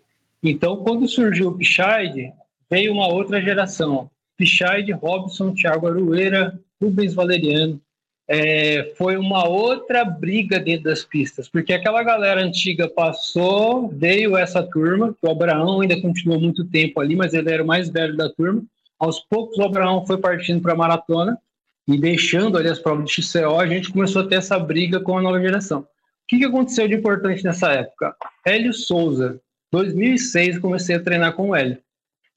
então, quando surgiu o Pichard, veio uma outra geração. Pichard, Robson, Thiago Arueira, Rubens Valeriano. É, foi uma outra briga dentro das pistas, porque aquela galera antiga passou, veio essa turma, que o Abraão ainda continuou muito tempo ali, mas ele era o mais velho da turma. Aos poucos, o Abraão foi partindo para a maratona e deixando ali as provas de XCO, a gente começou a ter essa briga com a nova geração. O que, que aconteceu de importante nessa época? Hélio Souza, 2006, comecei a treinar com o Hélio.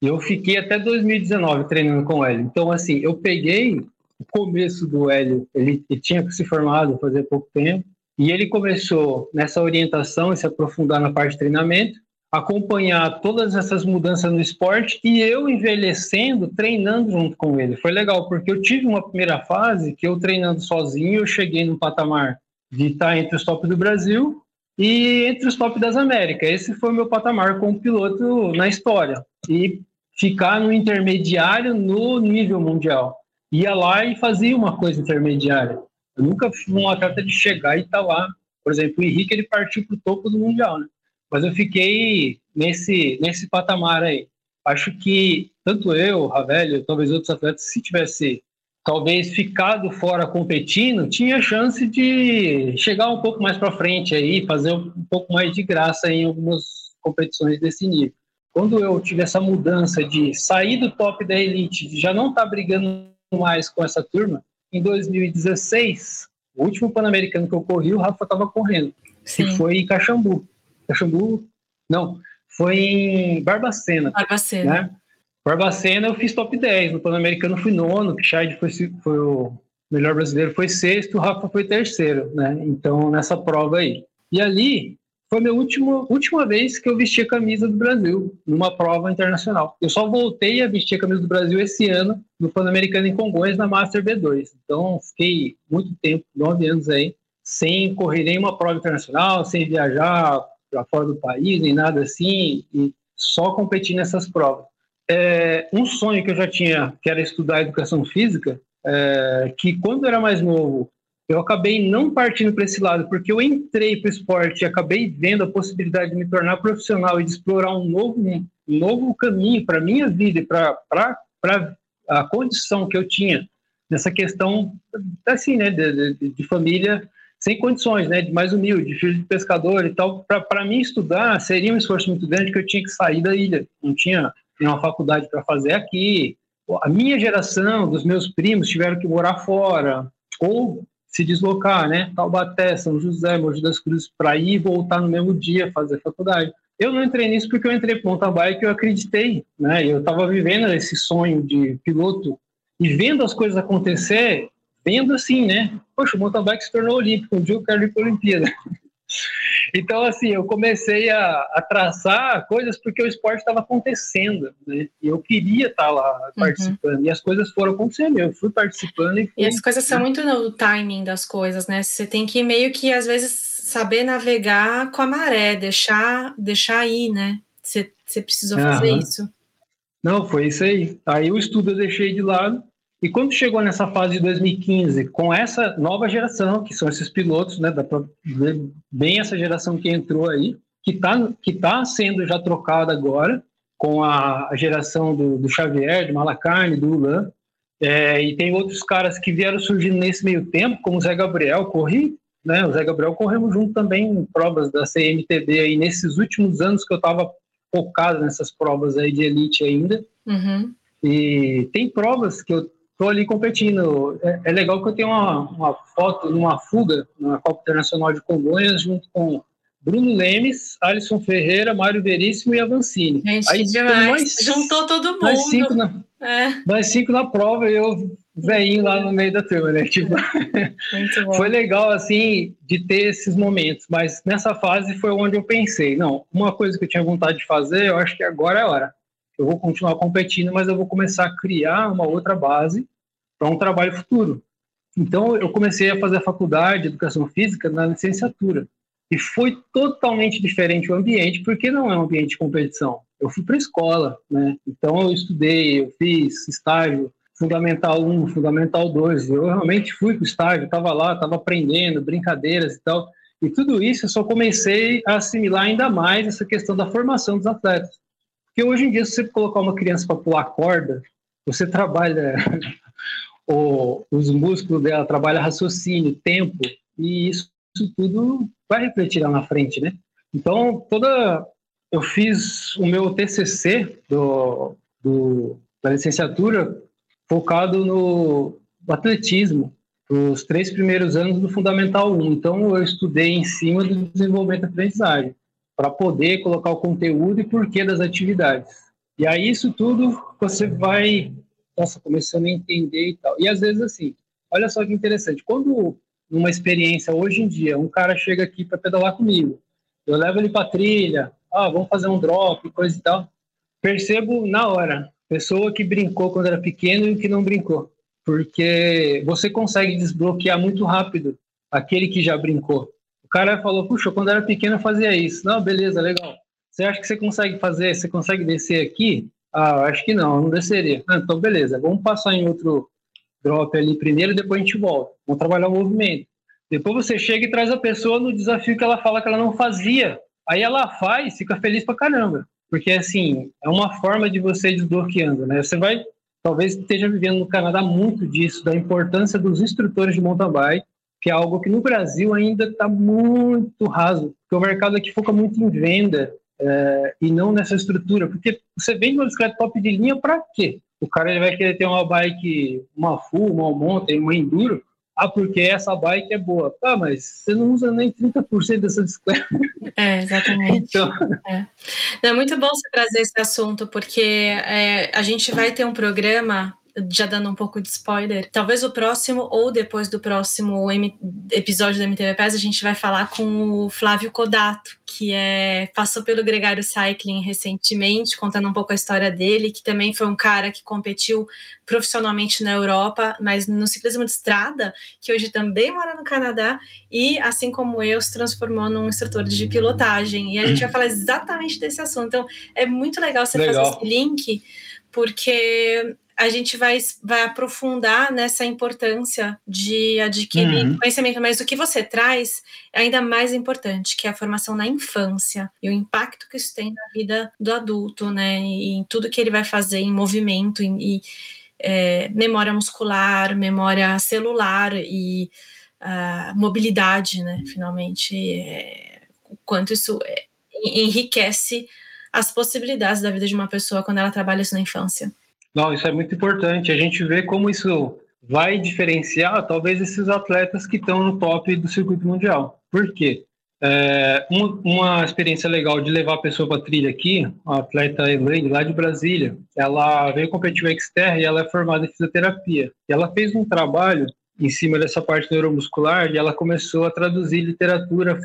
E eu fiquei até 2019 treinando com o Hélio. Então, assim, eu peguei o começo do Hélio, ele, ele tinha se formado fazia pouco tempo, e ele começou nessa orientação e se aprofundar na parte de treinamento, acompanhar todas essas mudanças no esporte e eu envelhecendo, treinando junto com ele. Foi legal, porque eu tive uma primeira fase que eu treinando sozinho, eu cheguei no patamar de estar entre os top do Brasil e entre os top das Américas. Esse foi o meu patamar como piloto na história. E ficar no intermediário no nível mundial ia lá e fazia uma coisa intermediária. Eu nunca fui um atleta de chegar e estar tá lá. Por exemplo, o Henrique ele partiu para o topo do mundial, né? Mas eu fiquei nesse nesse patamar aí. Acho que tanto eu, Ravelli, talvez outros atletas, se tivesse talvez ficado fora competindo, tinha chance de chegar um pouco mais para frente aí, fazer um pouco mais de graça em algumas competições desse nível. Quando eu tive essa mudança de sair do top da elite, de já não estar tá brigando mais com essa turma. Em 2016, o último Pan-Americano que eu corri, o Rafa estava correndo. Sim. E foi em Caxambu. Caxambu, não, foi em Barbacena. Barbacena. Né? Barbacena eu fiz top 10. No Pan-Americano fui nono, o Pichard foi, foi o melhor brasileiro, foi sexto, o Rafa foi terceiro, né? Então, nessa prova aí. E ali, foi a minha última, última vez que eu vesti a camisa do Brasil numa prova internacional. Eu só voltei a vestir a camisa do Brasil esse ano no Pan-Americano em Congonhas na Master B2. Então, fiquei muito tempo, nove anos aí, sem correr nenhuma prova internacional, sem viajar para fora do país, nem nada assim, e só competir nessas provas. É, um sonho que eu já tinha, que era estudar educação física, é, que quando eu era mais novo, eu acabei não partindo para esse lado, porque eu entrei para o esporte e acabei vendo a possibilidade de me tornar profissional e de explorar um novo, um novo caminho para a minha vida e para a condição que eu tinha nessa questão, assim, né, de, de, de, família sem condições, né, de mais humilde, filho de pescador e tal. Para mim estudar seria um esforço muito grande que eu tinha que sair da ilha, não tinha nenhuma faculdade para fazer aqui. A minha geração, dos meus primos, tiveram que morar fora, ou se deslocar, né? Taubaté, São José, Mogi das Cruzes, para ir e voltar no mesmo dia fazer faculdade. Eu não entrei nisso porque eu entrei para mountain bike e eu acreditei, né? Eu estava vivendo esse sonho de piloto e vendo as coisas acontecer, vendo assim, né? Poxa, o mountain bike se tornou olímpico, um dia eu quero ir para a Olimpíada. Então, assim, eu comecei a, a traçar coisas porque o esporte estava acontecendo, né? E eu queria estar tá lá uhum. participando. Uhum. E as coisas foram acontecendo. Eu fui participando e fui, E as coisas são muito no timing das coisas, né? Você tem que meio que, às vezes, saber navegar com a maré, deixar, deixar ir, né? Você, precisou fazer uhum. isso. Não, foi isso aí. Aí o estudo eu deixei de lado. E quando chegou nessa fase de 2015, com essa nova geração, que são esses pilotos, né, da, bem essa geração que entrou aí, que está que tá sendo já trocada agora, com a, geração do, do Xavier, do Malacarne, do Ulan, é, e tem outros caras que vieram surgindo nesse meio tempo, como o Zé Gabriel, corri, né? O Zé Gabriel corremos junto também em provas da CMTB aí nesses últimos anos que eu estava focado nessas provas aí de elite ainda. Uhum. E tem provas que eu tô ali competindo. É, é, legal que eu tenho uma, uma foto numa fuga na Copa Internacional de Congonhas junto com Bruno Lemes, Alisson Ferreira, Mário Veríssimo e Avancini. Gente, Aí demais. Juntou todo mundo. Nós cinco na, é. nós cinco na prova e eu veinho lá no meio da turma, né? Tipo, foi legal, assim, de ter esses momentos. Mas nessa fase foi onde eu pensei, não, uma coisa que eu tinha vontade de fazer, eu acho que agora é a hora. Eu vou continuar competindo, mas eu vou começar a criar uma outra base para um trabalho futuro. Então, eu comecei a fazer a faculdade de Educação Física na licenciatura. E foi totalmente diferente o ambiente, porque não é um ambiente de competição. Eu fui para a escola, né? Então eu estudei, eu fiz estágio Fundamental 1, Fundamental 2. Eu realmente fui para o estágio, estava lá, estava aprendendo, brincadeiras e tal. E tudo isso eu só comecei a assimilar ainda mais essa questão da formação dos atletas. Porque hoje em dia, se você colocar uma criança para pular corda, você trabalha o, os músculos dela, trabalha raciocínio, tempo, e isso isso tudo vai refletir lá na frente, né? Então, toda eu fiz o meu TCC do, do da licenciatura focado no, atletismo, os três primeiros anos do Fundamental 1. Então, eu estudei em cima do desenvolvimento da aprendizagem, para poder colocar o conteúdo e porquê das atividades. E aí, isso tudo você vai, nossa, começando a entender e tal. E às vezes, assim, olha só que interessante, quando numa experiência hoje em dia, um cara chega aqui para pedalar comigo, eu levo ele para trilha, ah, vamos fazer um drop, coisa e tal. Percebo na hora, pessoa que brincou quando era pequeno e que não brincou, porque você consegue desbloquear muito rápido aquele que já brincou. Cara falou, puxa, quando era pequeno eu fazia isso. Não, beleza, legal. Você acha que você consegue fazer? Você consegue descer aqui? Ah, acho que não, não desceria. Ah, então, beleza, vamos passar em outro drop ali primeiro e depois a gente volta. Vamos trabalhar o movimento. Depois você chega e traz a pessoa no desafio que ela fala que ela não fazia. Aí ela faz, fica feliz pra caramba. Porque, assim, é uma forma de você ir desbloqueando, né? Você vai, talvez esteja vivendo no Canadá muito disso, da importância dos instrutores de mountain bike, que é algo que no Brasil ainda está muito raso, porque o mercado aqui foca muito em venda é, e não nessa estrutura. Porque você vende uma bicicleta top de linha para quê? O cara ele vai querer ter uma bike, uma full, uma mountain, uma enduro. Ah, porque essa bike é boa. Tá, mas você não usa nem 30% dessa bicicleta. É, exatamente. Então... É. Não, é muito bom você trazer esse assunto, porque é, a gente vai ter um programa já dando um pouco de spoiler, talvez o próximo ou depois do próximo episódio do MTV PES, a gente vai falar com o Flávio Codato, que é passou pelo Gregário Cycling recentemente, contando um pouco a história dele, que também foi um cara que competiu profissionalmente na Europa, mas no ciclismo de estrada, que hoje também mora no Canadá e, assim como eu, se transformou num instrutor de pilotagem. E a gente vai falar exatamente desse assunto. Então, é muito legal você legal. fazer esse link, porque a gente vai, vai aprofundar nessa importância de adquirir uhum. conhecimento, mas o que você traz é ainda mais importante, que é a formação na infância e o impacto que isso tem na vida do adulto, né? E em tudo que ele vai fazer em movimento e é, memória muscular, memória celular e uh, mobilidade, né? Finalmente, é, o quanto isso é, enriquece as possibilidades da vida de uma pessoa quando ela trabalha isso na infância. Não, isso é muito importante. A gente vê como isso vai diferenciar talvez esses atletas que estão no top do circuito mundial. Por quê? É, uma, uma, experiência legal de levar a pessoa para trilha aqui, a atleta Elaine, lá de Brasília, ela veio competir o Xterra e ela é formada em fisioterapia. E ela fez um trabalho em cima dessa parte neuromuscular e ela começou a traduzir literatura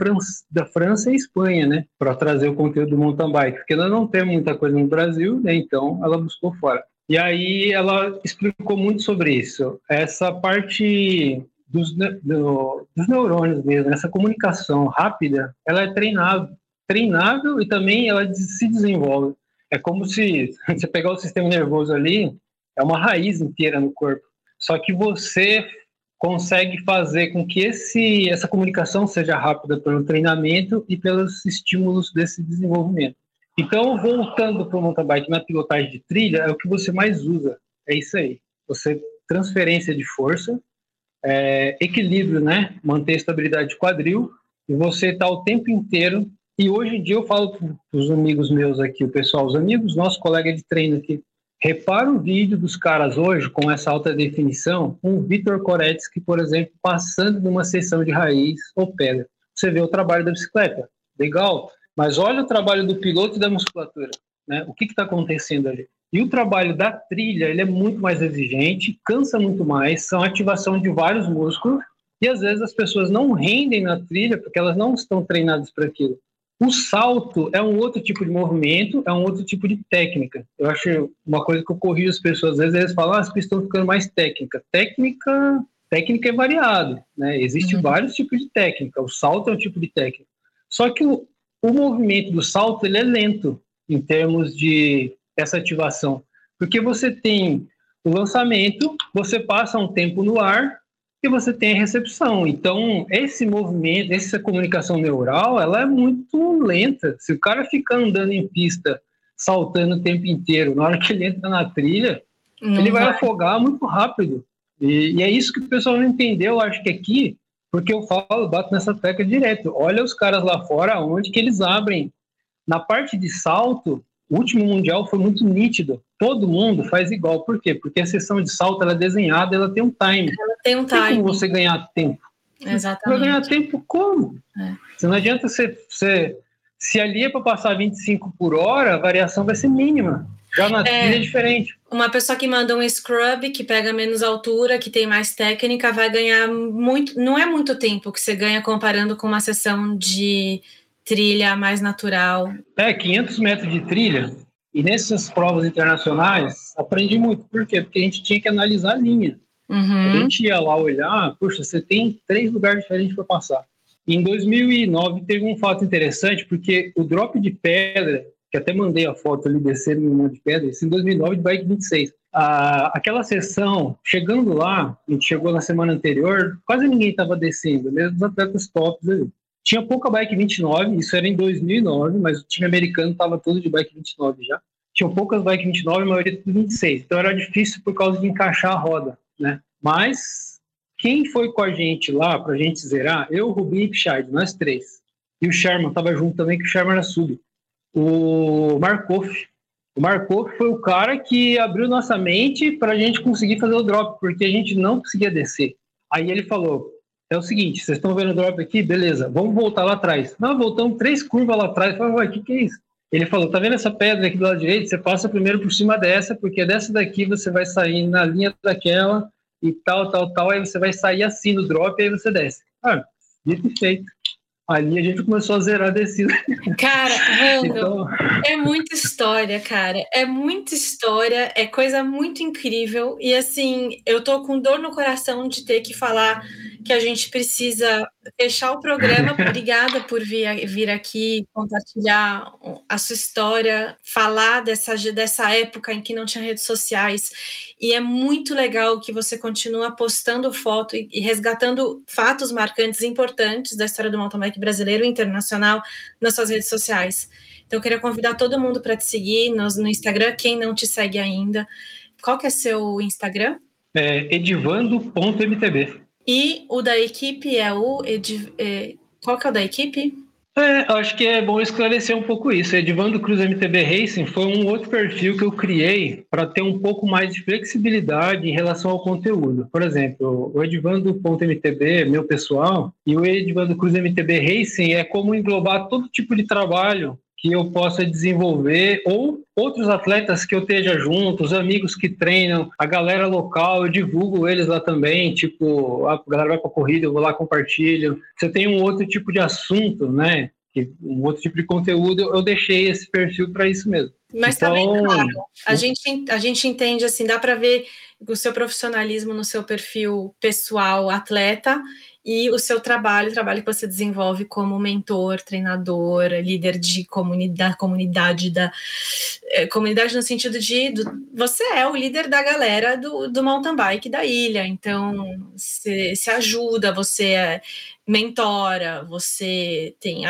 da França e Espanha, né, para trazer o conteúdo do mountain bike, porque nós não temos muita coisa no Brasil, né, então ela buscou fora. E aí ela explicou muito sobre isso. Essa parte dos, do, dos neurônios mesmo, essa comunicação rápida, ela é treinável, treinável e também ela se desenvolve. É como se você pegar o sistema nervoso ali, é uma raiz inteira no corpo. Só que você consegue fazer com que esse, essa comunicação seja rápida pelo treinamento e pelos estímulos desse desenvolvimento. Então, voltando para o mountain bike na pilotagem de trilha, é o que você mais usa. É isso aí. Você transferência de força, é, equilíbrio, né? Manter a estabilidade de quadril e você está o tempo inteiro. E hoje em dia eu falo para os amigos meus aqui, o pessoal, os amigos, nosso colega de treino aqui, repara o vídeo dos caras hoje com essa alta definição, o Vitor Koretsky, por exemplo, passando numa sessão de raiz ou pedra. Você vê o trabalho da bicicleta, legal, mas olha o trabalho do piloto e da musculatura, né? O que está acontecendo ali? E o trabalho da trilha, ele é muito mais exigente, cansa muito mais, são ativação de vários músculos, e às vezes as pessoas não rendem na trilha porque elas não estão treinadas para aquilo. O salto é um outro tipo de movimento, é um outro tipo de técnica. Eu acho uma coisa que eu corrijo as pessoas, às vezes eles falam, ah, as pistas estão ficando mais técnica. Técnica, técnica é variado, né? Existem uhum. vários tipos de técnica. O salto é um tipo de técnica. Só que o, o movimento do salto ele é lento em termos de essa ativação, porque você tem o lançamento, você passa um tempo no ar e você tem a recepção. Então, esse movimento, essa comunicação neural, ela é muito lenta. Se o cara ficar andando em pista, saltando o tempo inteiro, na hora que ele entra na trilha, não ele vai, vai, afogar muito rápido. E, e, é isso que o pessoal não entendeu, acho que aqui, porque eu falo, bato nessa tecla direto. Olha os caras lá fora, onde que eles abrem. Na parte de salto, o último mundial foi muito nítido. Todo mundo faz igual. Por quê? Porque a sessão de salto ela é desenhada, ela tem um time. Ela tem um time. Tem como você ganhar tempo. Exatamente. Vai ganhar tempo como? É. Você não adianta você, você se ali é para passar 25 por hora, a variação vai ser mínima. Já na é, trilha é diferente. Uma pessoa que manda um scrub, que pega menos altura, que tem mais técnica, vai ganhar muito. Não é muito tempo que você ganha comparando com uma sessão de trilha mais natural. É, 500 metros de trilha. E nessas provas internacionais, aprendi muito. Por quê? Porque a gente tinha que analisar a linha. Uhum. A gente ia lá olhar, puxa, você tem três lugares diferentes para passar. Em 2009 teve um fato interessante, porque o drop de pedra, que até mandei a foto ali descendo no monte de pedra, isso em 2009 de bike 26. Ah, aquela sessão, chegando lá, a gente chegou na semana anterior, quase ninguém estava descendo, mesmo os atletas tops ali. Tinha pouca bike 29, isso era em 2009, mas o time americano estava todo de bike 29 já. Tinha poucas bike 29, a maioria tudo 26. Então era difícil por causa de encaixar a roda, né? Mas quem foi com a gente lá para a gente zerar? Eu, Rubinho e Pichard, nós três. E o Sherman estava junto também, que o Sherman era sub. O Markov. O Markov foi o cara que abriu nossa mente para a gente conseguir fazer o drop, porque a gente não conseguia descer. Aí ele falou: é o seguinte, vocês estão vendo o drop aqui? Beleza, vamos voltar lá atrás. Nós voltamos três curvas lá atrás. Falei, o que, que é isso? Ele falou, tá vendo essa pedra aqui do lado direito? Você passa primeiro por cima dessa, porque dessa daqui você vai sair na linha daquela e tal, tal, tal. Aí você vai sair assim no drop e aí você desce. Ah, dito e feito ali a gente começou a zerar a descida. Cara, Rando, então... é muita história, cara. É muita história, é coisa muito incrível. E assim, eu tô com dor no coração de ter que falar que a gente precisa fechar o programa. Obrigada por vir, vir aqui compartilhar a sua história, falar dessa, dessa época em que não tinha redes sociais. E é muito legal que você continua postando foto e, e resgatando fatos marcantes importantes da história do mountain bike brasileiro e internacional nas suas redes sociais. Então, eu queria convidar todo mundo para te seguir no, no, Instagram, quem não te segue ainda. Qual que é seu Instagram? É edivando.mtb. E o da equipe é o. Ed, é, qual que é o da equipe? É, acho que é bom esclarecer um pouco isso. Edivando Cruz MTB Racing foi um outro perfil que eu criei para ter um pouco mais de flexibilidade em relação ao conteúdo. Por exemplo, o Edivando.mtb é meu pessoal e o Edivando Cruz MTB Racing é como englobar todo tipo de trabalho que eu possa desenvolver ou outros atletas que eu esteja junto, os amigos que treinam, a galera local, eu divulgo eles lá também, tipo, a galera vai para corrida, eu vou lá compartilho. Você tem um outro tipo de assunto, né? Um outro tipo de conteúdo, eu deixei esse perfil para isso mesmo. Mas então... também, claro, a gente, a gente entende assim, dá para ver o seu profissionalismo no seu perfil pessoal atleta e o seu trabalho, o trabalho que você desenvolve como mentor, treinador, líder de comunidade, comunidade da é, comunidade no sentido de do, você é o líder da galera do, do mountain bike da ilha, então você se ajuda, você é, mentora, você tem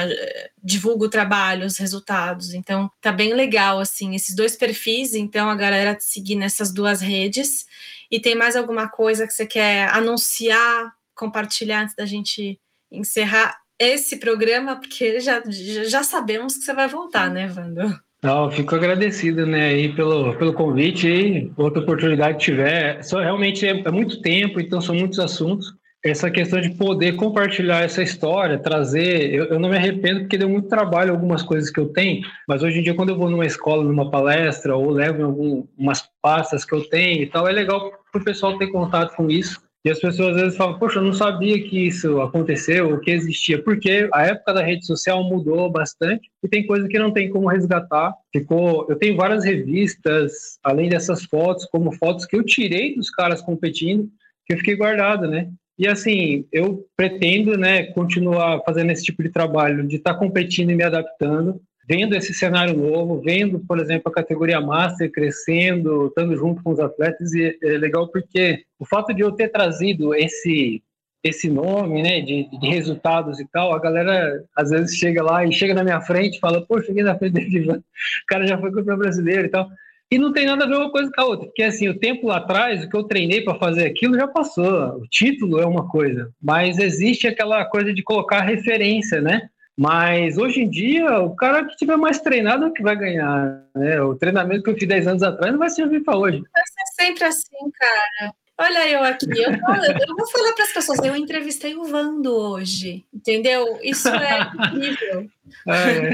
divulga o trabalho, os resultados. Então tá bem legal assim esses dois perfis. Então a galera te seguir nessas duas redes. E tem mais alguma coisa que você quer anunciar, compartilhar antes da gente encerrar esse programa, porque já, já sabemos que você vai voltar, né, Wando? Não, fico agradecido, né, aí pelo, pelo convite aí, outra oportunidade que tiver. Só realmente é, é muito tempo, então são muitos assuntos essa questão de poder compartilhar essa história, trazer. Eu, eu, não me arrependo porque deu muito trabalho algumas coisas que eu tenho, mas hoje em dia, quando eu vou numa escola, numa palestra, ou levo algumas pastas que eu tenho e tal, é legal para o pessoal ter contato com isso. E as pessoas às vezes falam, poxa, eu não sabia que isso aconteceu, ou que existia, porque a época da rede social mudou bastante e tem coisa que não tem como resgatar. Ficou, eu tenho várias revistas, além dessas fotos, como fotos que eu tirei dos caras competindo, que eu fiquei guardado, né? E assim, eu pretendo, né, continuar fazendo esse tipo de trabalho, de estar tá competindo e me adaptando, vendo esse cenário novo, vendo, por exemplo, a categoria Master crescendo, estando junto com os atletas, e é legal porque o fato de eu ter trazido esse esse nome, né, de, de resultados e tal, a galera às vezes chega lá e chega na minha frente e fala, pô, cheguei na frente dele, o cara já foi campeão brasileiro e tal. E não tem nada a ver uma coisa com a outra, porque assim, o tempo lá atrás, o que eu treinei para fazer aquilo já passou. O título é uma coisa, mas existe aquela coisa de colocar referência, né? Mas hoje em dia, o cara que tiver mais treinado é que vai ganhar. Né? O treinamento que eu fiz 10 anos atrás não vai servir para hoje. Vai ser sempre assim, cara. Olha eu aqui, eu, eu vou falar para as pessoas, eu entrevistei o Vando hoje, entendeu? Isso é incrível. É.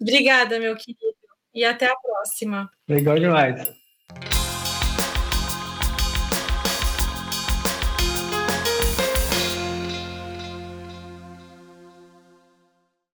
Obrigada, meu querido. E até a próxima. Legal demais.